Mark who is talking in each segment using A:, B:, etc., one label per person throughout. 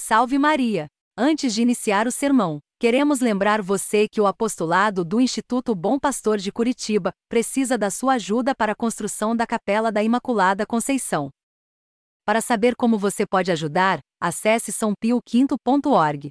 A: Salve Maria! Antes de iniciar o sermão, queremos lembrar você que o apostolado do Instituto Bom Pastor de Curitiba precisa da sua ajuda para a construção da Capela da Imaculada Conceição. Para saber como você pode ajudar, acesse sãopioquinto.org.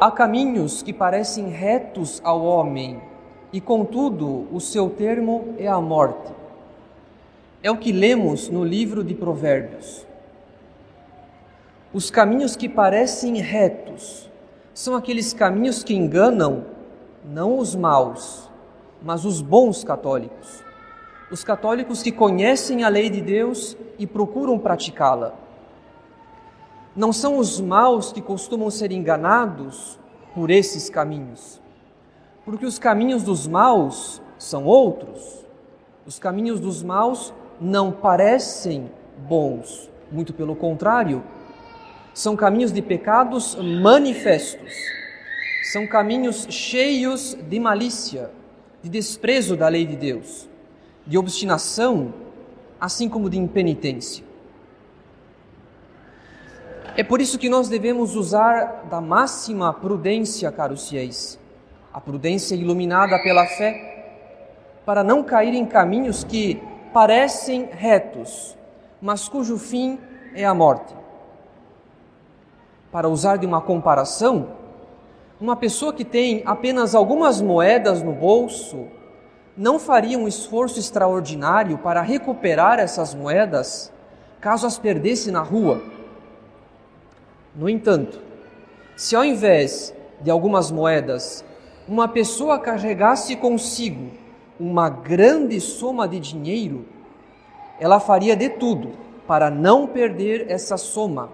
B: Há caminhos que parecem retos ao homem, e contudo o seu termo é a morte. É o que lemos no livro de Provérbios. Os caminhos que parecem retos são aqueles caminhos que enganam não os maus, mas os bons católicos. Os católicos que conhecem a lei de Deus e procuram praticá-la. Não são os maus que costumam ser enganados por esses caminhos, porque os caminhos dos maus são outros. Os caminhos dos maus não parecem bons, muito pelo contrário, são caminhos de pecados manifestos, são caminhos cheios de malícia, de desprezo da lei de Deus, de obstinação, assim como de impenitência. É por isso que nós devemos usar da máxima prudência, caros fiéis, a prudência iluminada pela fé, para não cair em caminhos que parecem retos, mas cujo fim é a morte. Para usar de uma comparação, uma pessoa que tem apenas algumas moedas no bolso não faria um esforço extraordinário para recuperar essas moedas caso as perdesse na rua no entanto, se ao invés de algumas moedas, uma pessoa carregasse consigo uma grande soma de dinheiro, ela faria de tudo para não perder essa soma.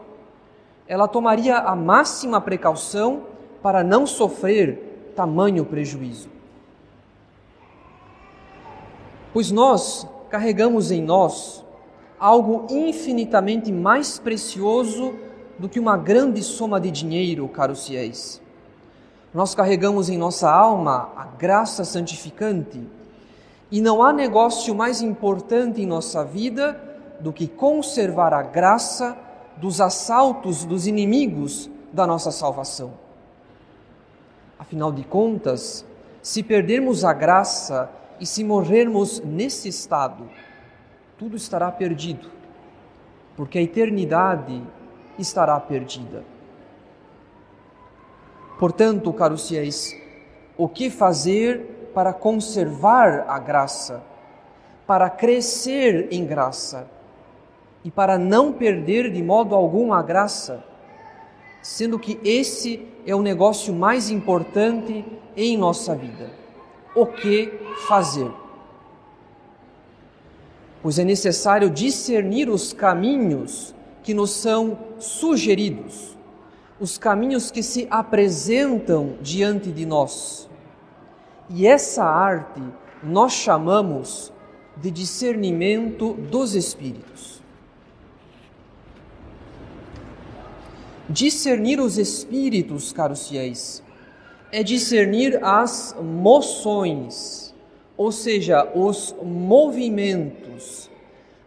B: Ela tomaria a máxima precaução para não sofrer tamanho prejuízo. Pois nós carregamos em nós algo infinitamente mais precioso do que uma grande soma de dinheiro, caros fiéis. Nós carregamos em nossa alma a graça santificante e não há negócio mais importante em nossa vida do que conservar a graça dos assaltos dos inimigos da nossa salvação. Afinal de contas, se perdermos a graça e se morrermos nesse estado, tudo estará perdido, porque a eternidade estará perdida. Portanto, caros fiéis, o que fazer para conservar a graça, para crescer em graça e para não perder de modo algum a graça, sendo que esse é o negócio mais importante em nossa vida. O que fazer? Pois é necessário discernir os caminhos que nos são sugeridos, os caminhos que se apresentam diante de nós. E essa arte nós chamamos de discernimento dos espíritos. Discernir os espíritos, caros fiéis, é discernir as moções, ou seja, os movimentos,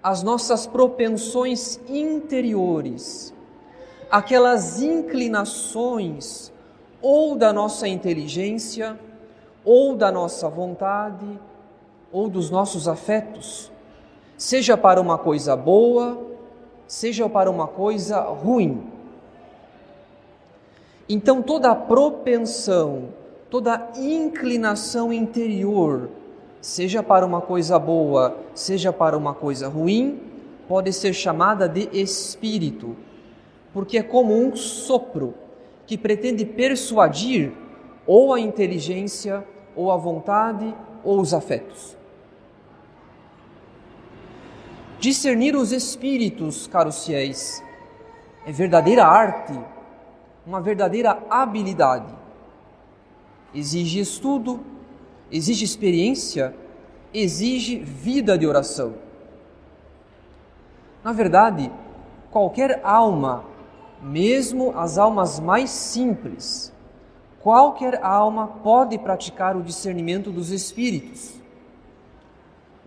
B: as nossas propensões interiores, aquelas inclinações ou da nossa inteligência, ou da nossa vontade, ou dos nossos afetos, seja para uma coisa boa, seja para uma coisa ruim. Então, toda propensão, toda inclinação interior seja para uma coisa boa, seja para uma coisa ruim, pode ser chamada de espírito, porque é como um sopro que pretende persuadir ou a inteligência, ou a vontade, ou os afetos. Discernir os espíritos, caros fiéis, é verdadeira arte, uma verdadeira habilidade. Exige estudo, exige experiência, exige vida de oração. Na verdade, qualquer alma, mesmo as almas mais simples, qualquer alma pode praticar o discernimento dos espíritos.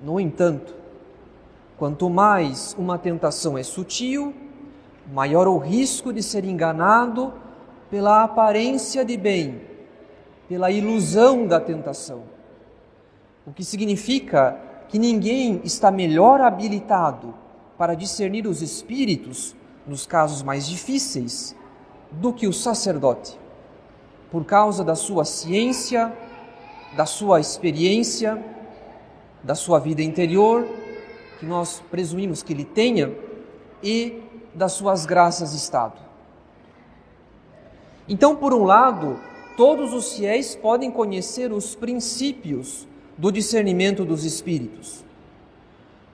B: No entanto, Quanto mais uma tentação é sutil, maior o risco de ser enganado pela aparência de bem, pela ilusão da tentação. O que significa que ninguém está melhor habilitado para discernir os espíritos nos casos mais difíceis do que o sacerdote, por causa da sua ciência, da sua experiência, da sua vida interior que nós presumimos que ele tenha e das suas graças estado. Então, por um lado, todos os fiéis podem conhecer os princípios do discernimento dos espíritos,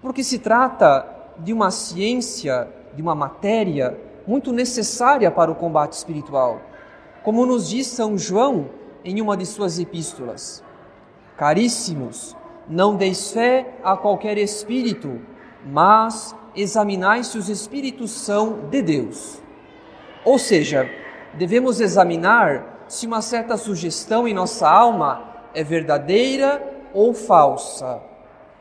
B: porque se trata de uma ciência, de uma matéria muito necessária para o combate espiritual, como nos diz São João em uma de suas epístolas. Caríssimos, não deis fé a qualquer espírito, mas examinai se os espíritos são de Deus. Ou seja, devemos examinar se uma certa sugestão em nossa alma é verdadeira ou falsa,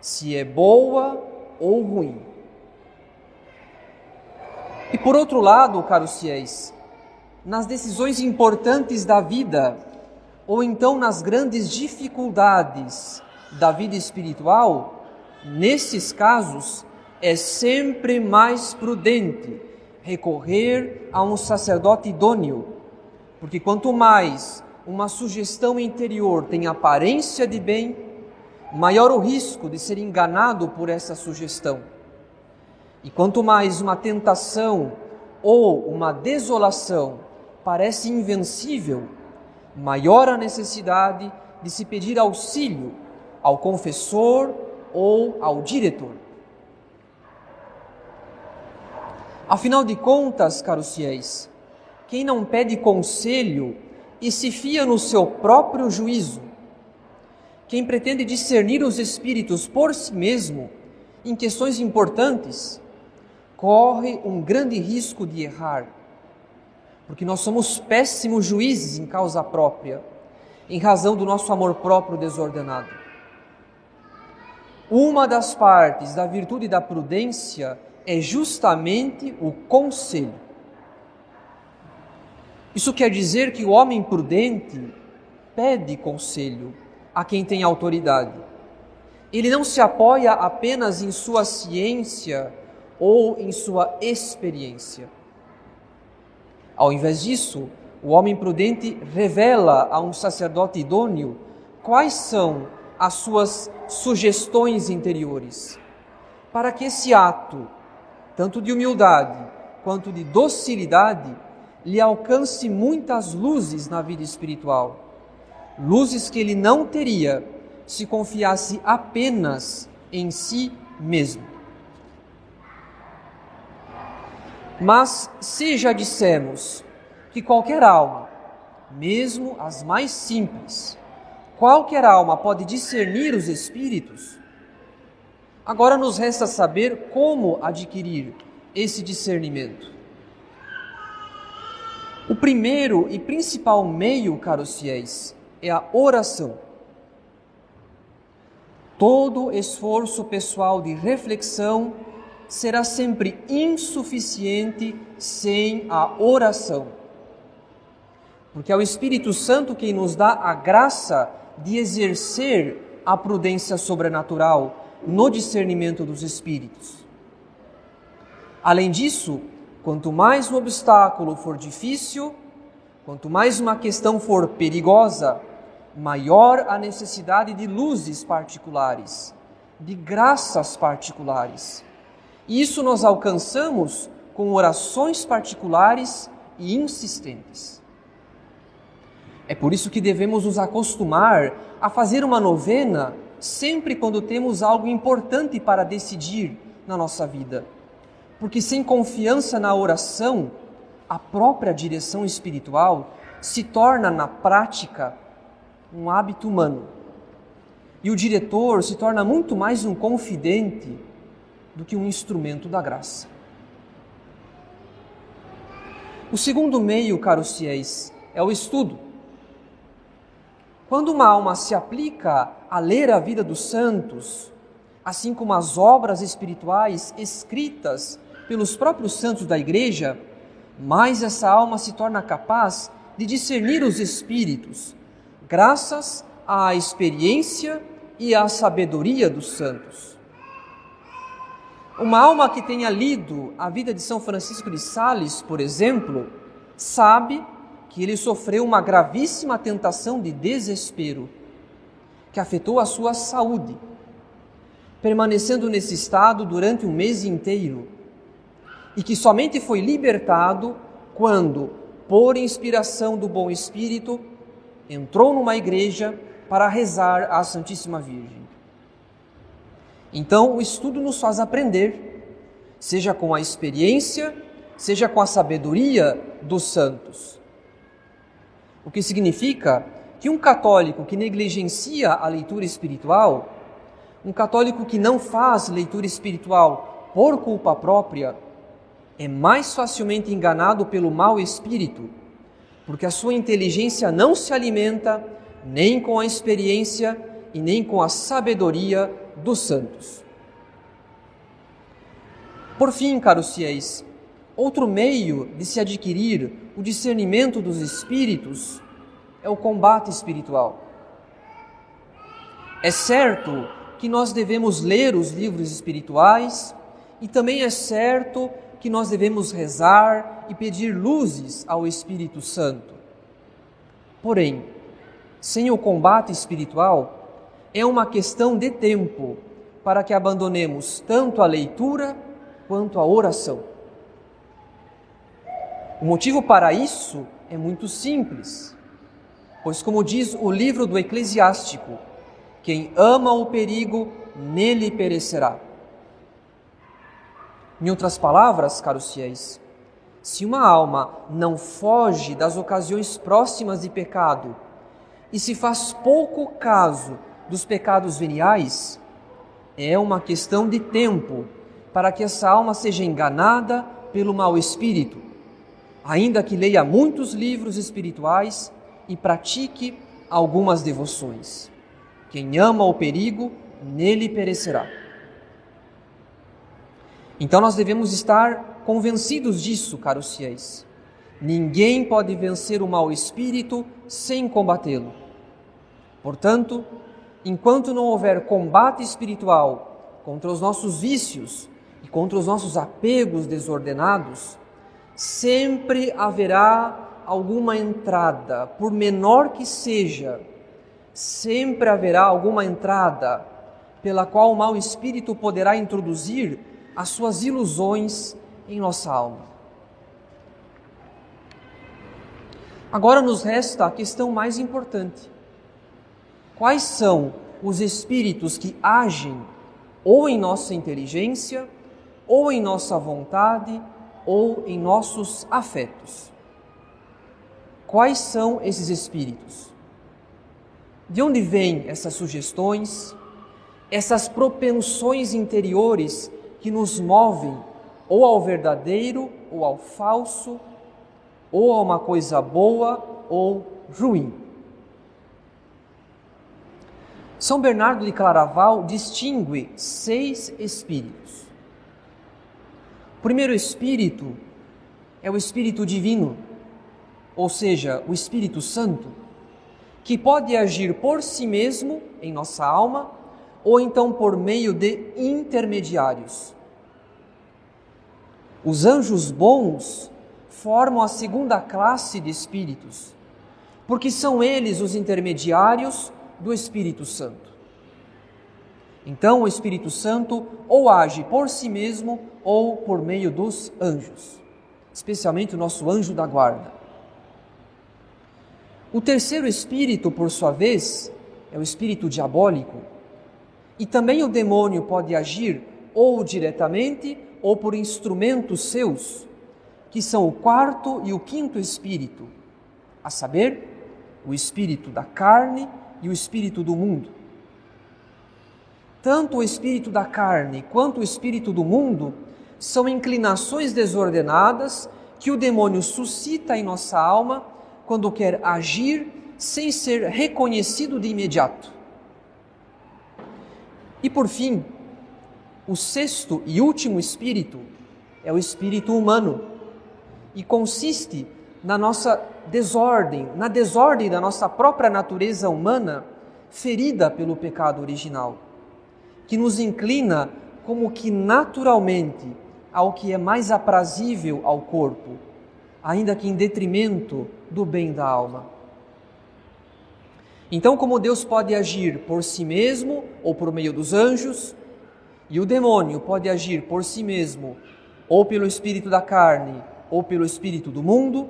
B: se é boa ou ruim. E por outro lado, caros fiéis, nas decisões importantes da vida, ou então nas grandes dificuldades da vida espiritual, nesses casos, é sempre mais prudente recorrer a um sacerdote idôneo, porque quanto mais uma sugestão interior tem aparência de bem, maior o risco de ser enganado por essa sugestão. E quanto mais uma tentação ou uma desolação parece invencível, maior a necessidade de se pedir auxílio ao confessor ou ao diretor. Afinal de contas, caros fiéis, quem não pede conselho e se fia no seu próprio juízo, quem pretende discernir os espíritos por si mesmo em questões importantes, corre um grande risco de errar, porque nós somos péssimos juízes em causa própria, em razão do nosso amor próprio desordenado. Uma das partes da virtude da prudência é justamente o conselho. Isso quer dizer que o homem prudente pede conselho a quem tem autoridade. Ele não se apoia apenas em sua ciência ou em sua experiência. Ao invés disso, o homem prudente revela a um sacerdote idôneo quais são as suas sugestões interiores, para que esse ato, tanto de humildade quanto de docilidade, lhe alcance muitas luzes na vida espiritual, luzes que ele não teria se confiasse apenas em si mesmo. Mas se já dissemos que qualquer alma, mesmo as mais simples, Qualquer alma pode discernir os espíritos. Agora nos resta saber como adquirir esse discernimento. O primeiro e principal meio, caros fiéis, é a oração. Todo esforço pessoal de reflexão será sempre insuficiente sem a oração. Porque é o Espírito Santo quem nos dá a graça de exercer a prudência sobrenatural no discernimento dos espíritos. Além disso, quanto mais um obstáculo for difícil, quanto mais uma questão for perigosa, maior a necessidade de luzes particulares, de graças particulares. E isso nós alcançamos com orações particulares e insistentes. É por isso que devemos nos acostumar a fazer uma novena sempre quando temos algo importante para decidir na nossa vida. Porque sem confiança na oração, a própria direção espiritual se torna na prática um hábito humano. E o diretor se torna muito mais um confidente do que um instrumento da graça. O segundo meio, caros fiéis, é o estudo. Quando uma alma se aplica a ler a vida dos santos, assim como as obras espirituais escritas pelos próprios santos da igreja, mais essa alma se torna capaz de discernir os espíritos, graças à experiência e à sabedoria dos santos. Uma alma que tenha lido a vida de São Francisco de Sales, por exemplo, sabe que ele sofreu uma gravíssima tentação de desespero que afetou a sua saúde, permanecendo nesse estado durante um mês inteiro e que somente foi libertado quando, por inspiração do bom Espírito, entrou numa igreja para rezar à Santíssima Virgem. Então, o estudo nos faz aprender, seja com a experiência, seja com a sabedoria dos santos. O que significa que um católico que negligencia a leitura espiritual, um católico que não faz leitura espiritual por culpa própria, é mais facilmente enganado pelo mau espírito, porque a sua inteligência não se alimenta nem com a experiência e nem com a sabedoria dos santos. Por fim, caros fiéis, outro meio de se adquirir o discernimento dos espíritos é o combate espiritual. É certo que nós devemos ler os livros espirituais e também é certo que nós devemos rezar e pedir luzes ao Espírito Santo. Porém, sem o combate espiritual, é uma questão de tempo para que abandonemos tanto a leitura quanto a oração. O motivo para isso é muito simples, pois, como diz o livro do Eclesiástico, quem ama o perigo, nele perecerá. Em outras palavras, caros fiéis, se uma alma não foge das ocasiões próximas de pecado e se faz pouco caso dos pecados veniais, é uma questão de tempo para que essa alma seja enganada pelo mau espírito, ainda que leia muitos livros espirituais e pratique algumas devoções. Quem ama o perigo, nele perecerá. Então nós devemos estar convencidos disso, caros fiéis. Ninguém pode vencer o mau espírito sem combatê-lo. Portanto, enquanto não houver combate espiritual contra os nossos vícios e contra os nossos apegos desordenados, sempre haverá alguma entrada, por menor que seja, sempre haverá alguma entrada pela qual o mau espírito poderá introduzir as suas ilusões em nossa alma. Agora nos resta a questão mais importante: quais são os espíritos que agem ou em nossa inteligência, ou em nossa vontade, ou em nossos afetos? Quais são esses espíritos? De onde vêm essas sugestões, essas propensões interiores que nos movem ou ao verdadeiro ou ao falso, ou a uma coisa boa ou ruim. São Bernardo de Claraval distingue seis espíritos. O primeiro espírito é o espírito divino, ou seja, o Espírito Santo, que pode agir por si mesmo em nossa alma ou então por meio de intermediários. Os anjos bons formam a segunda classe de espíritos, porque são eles os intermediários do Espírito Santo. Então o Espírito Santo ou age por si mesmo ou por meio dos anjos, especialmente o nosso anjo da guarda. O terceiro espírito, por sua vez, é o espírito diabólico. E também o demônio pode agir ou diretamente ou por instrumentos seus, que são o quarto e o quinto espírito, a saber, o espírito da carne e o espírito do mundo. Tanto o espírito da carne quanto o espírito do mundo são inclinações desordenadas que o demônio suscita em nossa alma quando quer agir sem ser reconhecido de imediato. E por fim, o sexto e último espírito é o espírito humano e consiste na nossa desordem, na desordem da nossa própria natureza humana ferida pelo pecado original, que nos inclina como que naturalmente ao que é mais aprazível ao corpo, ainda que em detrimento do bem da alma. Então, como Deus pode agir por si mesmo ou por meio dos anjos, e o demônio pode agir por si mesmo ou pelo espírito da carne ou pelo espírito do mundo,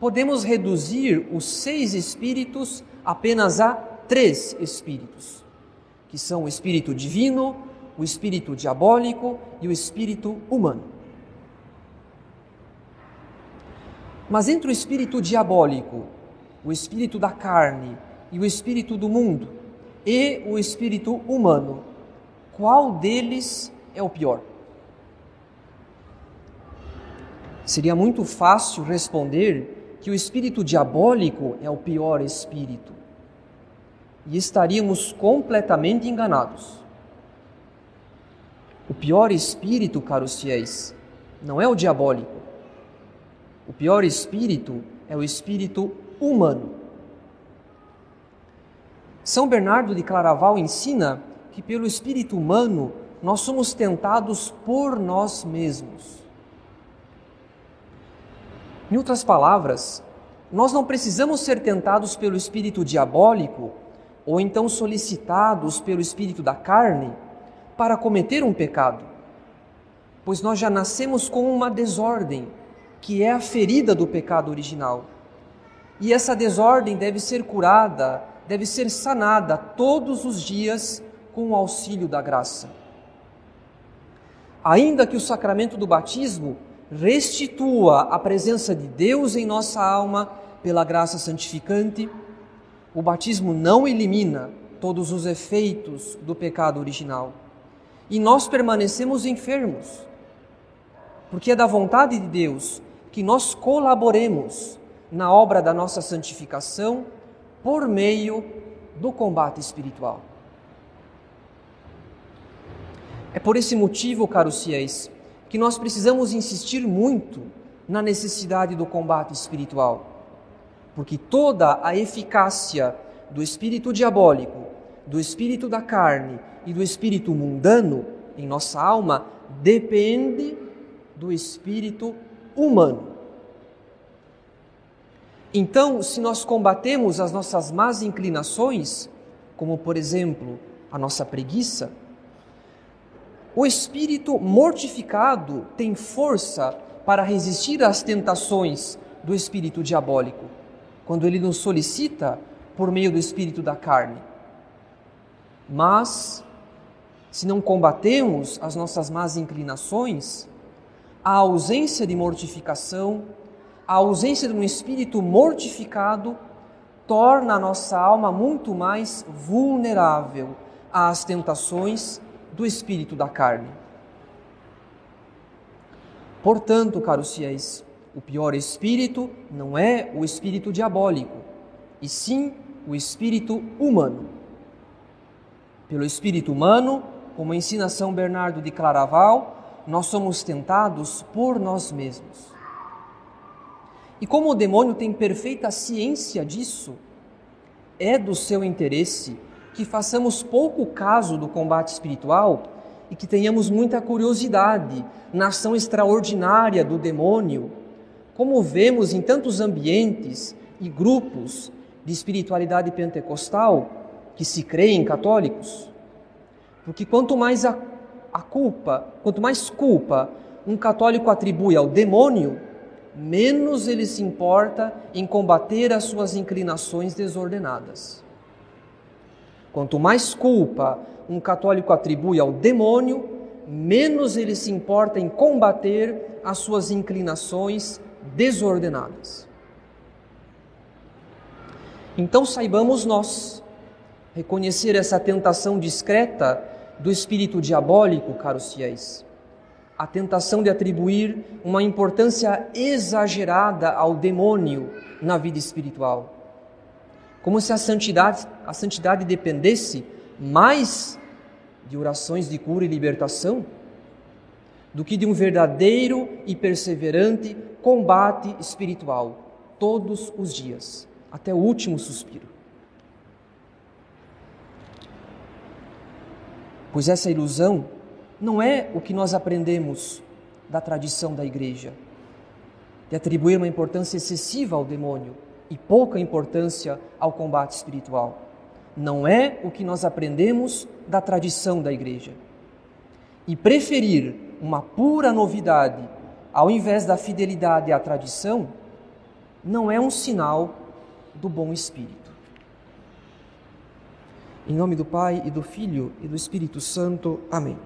B: podemos reduzir os seis espíritos apenas a três espíritos, que são o espírito divino, o espírito diabólico e o espírito humano. Mas entre o espírito diabólico, o espírito da carne e o espírito do mundo e o espírito humano, qual deles é o pior? Seria muito fácil responder que o espírito diabólico é o pior espírito. E estaríamos completamente enganados. O pior espírito, caros fiéis, não é o diabólico. O pior espírito é o espírito humano. São Bernardo de Claraval ensina que, pelo espírito humano, nós somos tentados por nós mesmos. Em outras palavras, nós não precisamos ser tentados pelo espírito diabólico ou então solicitados pelo espírito da carne para cometer um pecado, pois nós já nascemos com uma desordem, que é a ferida do pecado original. E essa desordem deve ser curada deve ser sanada todos os dias com o auxílio da graça. Ainda que o sacramento do batismo restitua a presença de Deus em nossa alma pela graça santificante, o batismo não elimina todos os efeitos do pecado original. E nós permanecemos enfermos, porque é da vontade de Deus que nós colaboremos na obra da nossa santificação por meio do combate espiritual. É por esse motivo, caros fiéis, que nós precisamos insistir muito na necessidade do combate espiritual, porque toda a eficácia do espírito diabólico, do espírito da carne e do espírito mundano em nossa alma depende do espírito humano. Então, se nós combatemos as nossas más inclinações, como por exemplo a nossa preguiça, o espírito mortificado tem força para resistir às tentações do espírito diabólico, quando ele nos solicita por meio do espírito da carne. Mas, se não combatemos as nossas más inclinações, a ausência de mortificação a ausência de um espírito mortificado torna a nossa alma muito mais vulnerável às tentações do espírito da carne. Portanto, caros fiéis, o pior espírito não é o espírito diabólico, e sim o espírito humano. Pelo espírito humano, como ensina São Bernardo de Claraval, nós somos tentados por nós mesmos. E como o demônio tem perfeita ciência disso, é do seu interesse que façamos pouco caso do combate espiritual e que tenhamos muita curiosidade na ação extraordinária do demônio, como vemos em tantos ambientes e grupos de espiritualidade pentecostal que se creem católicos. Porque quanto mais a, a culpa, quanto mais culpa um católico atribui ao demônio, menos ele se importa em combater as suas inclinações desordenadas. Quanto mais culpa um católico atribui ao demônio, menos ele se importa em combater as suas inclinações desordenadas. Então saibamos nós reconhecer essa tentação discreta do espírito diabólico, caros fiéis. A tentação de atribuir uma importância exagerada ao demônio na vida espiritual. Como se a santidade, a santidade dependesse mais de orações de cura e libertação do que de um verdadeiro e perseverante combate espiritual todos os dias, até o último suspiro. Pois essa ilusão não é o que nós aprendemos da tradição da igreja, de atribuir uma importância excessiva ao demônio e pouca importância ao combate espiritual. Não é o que nós aprendemos da tradição da igreja. E preferir uma pura novidade ao invés da fidelidade à tradição não é um sinal do bom espírito. Em nome do Pai e do Filho e do Espírito Santo. Amém.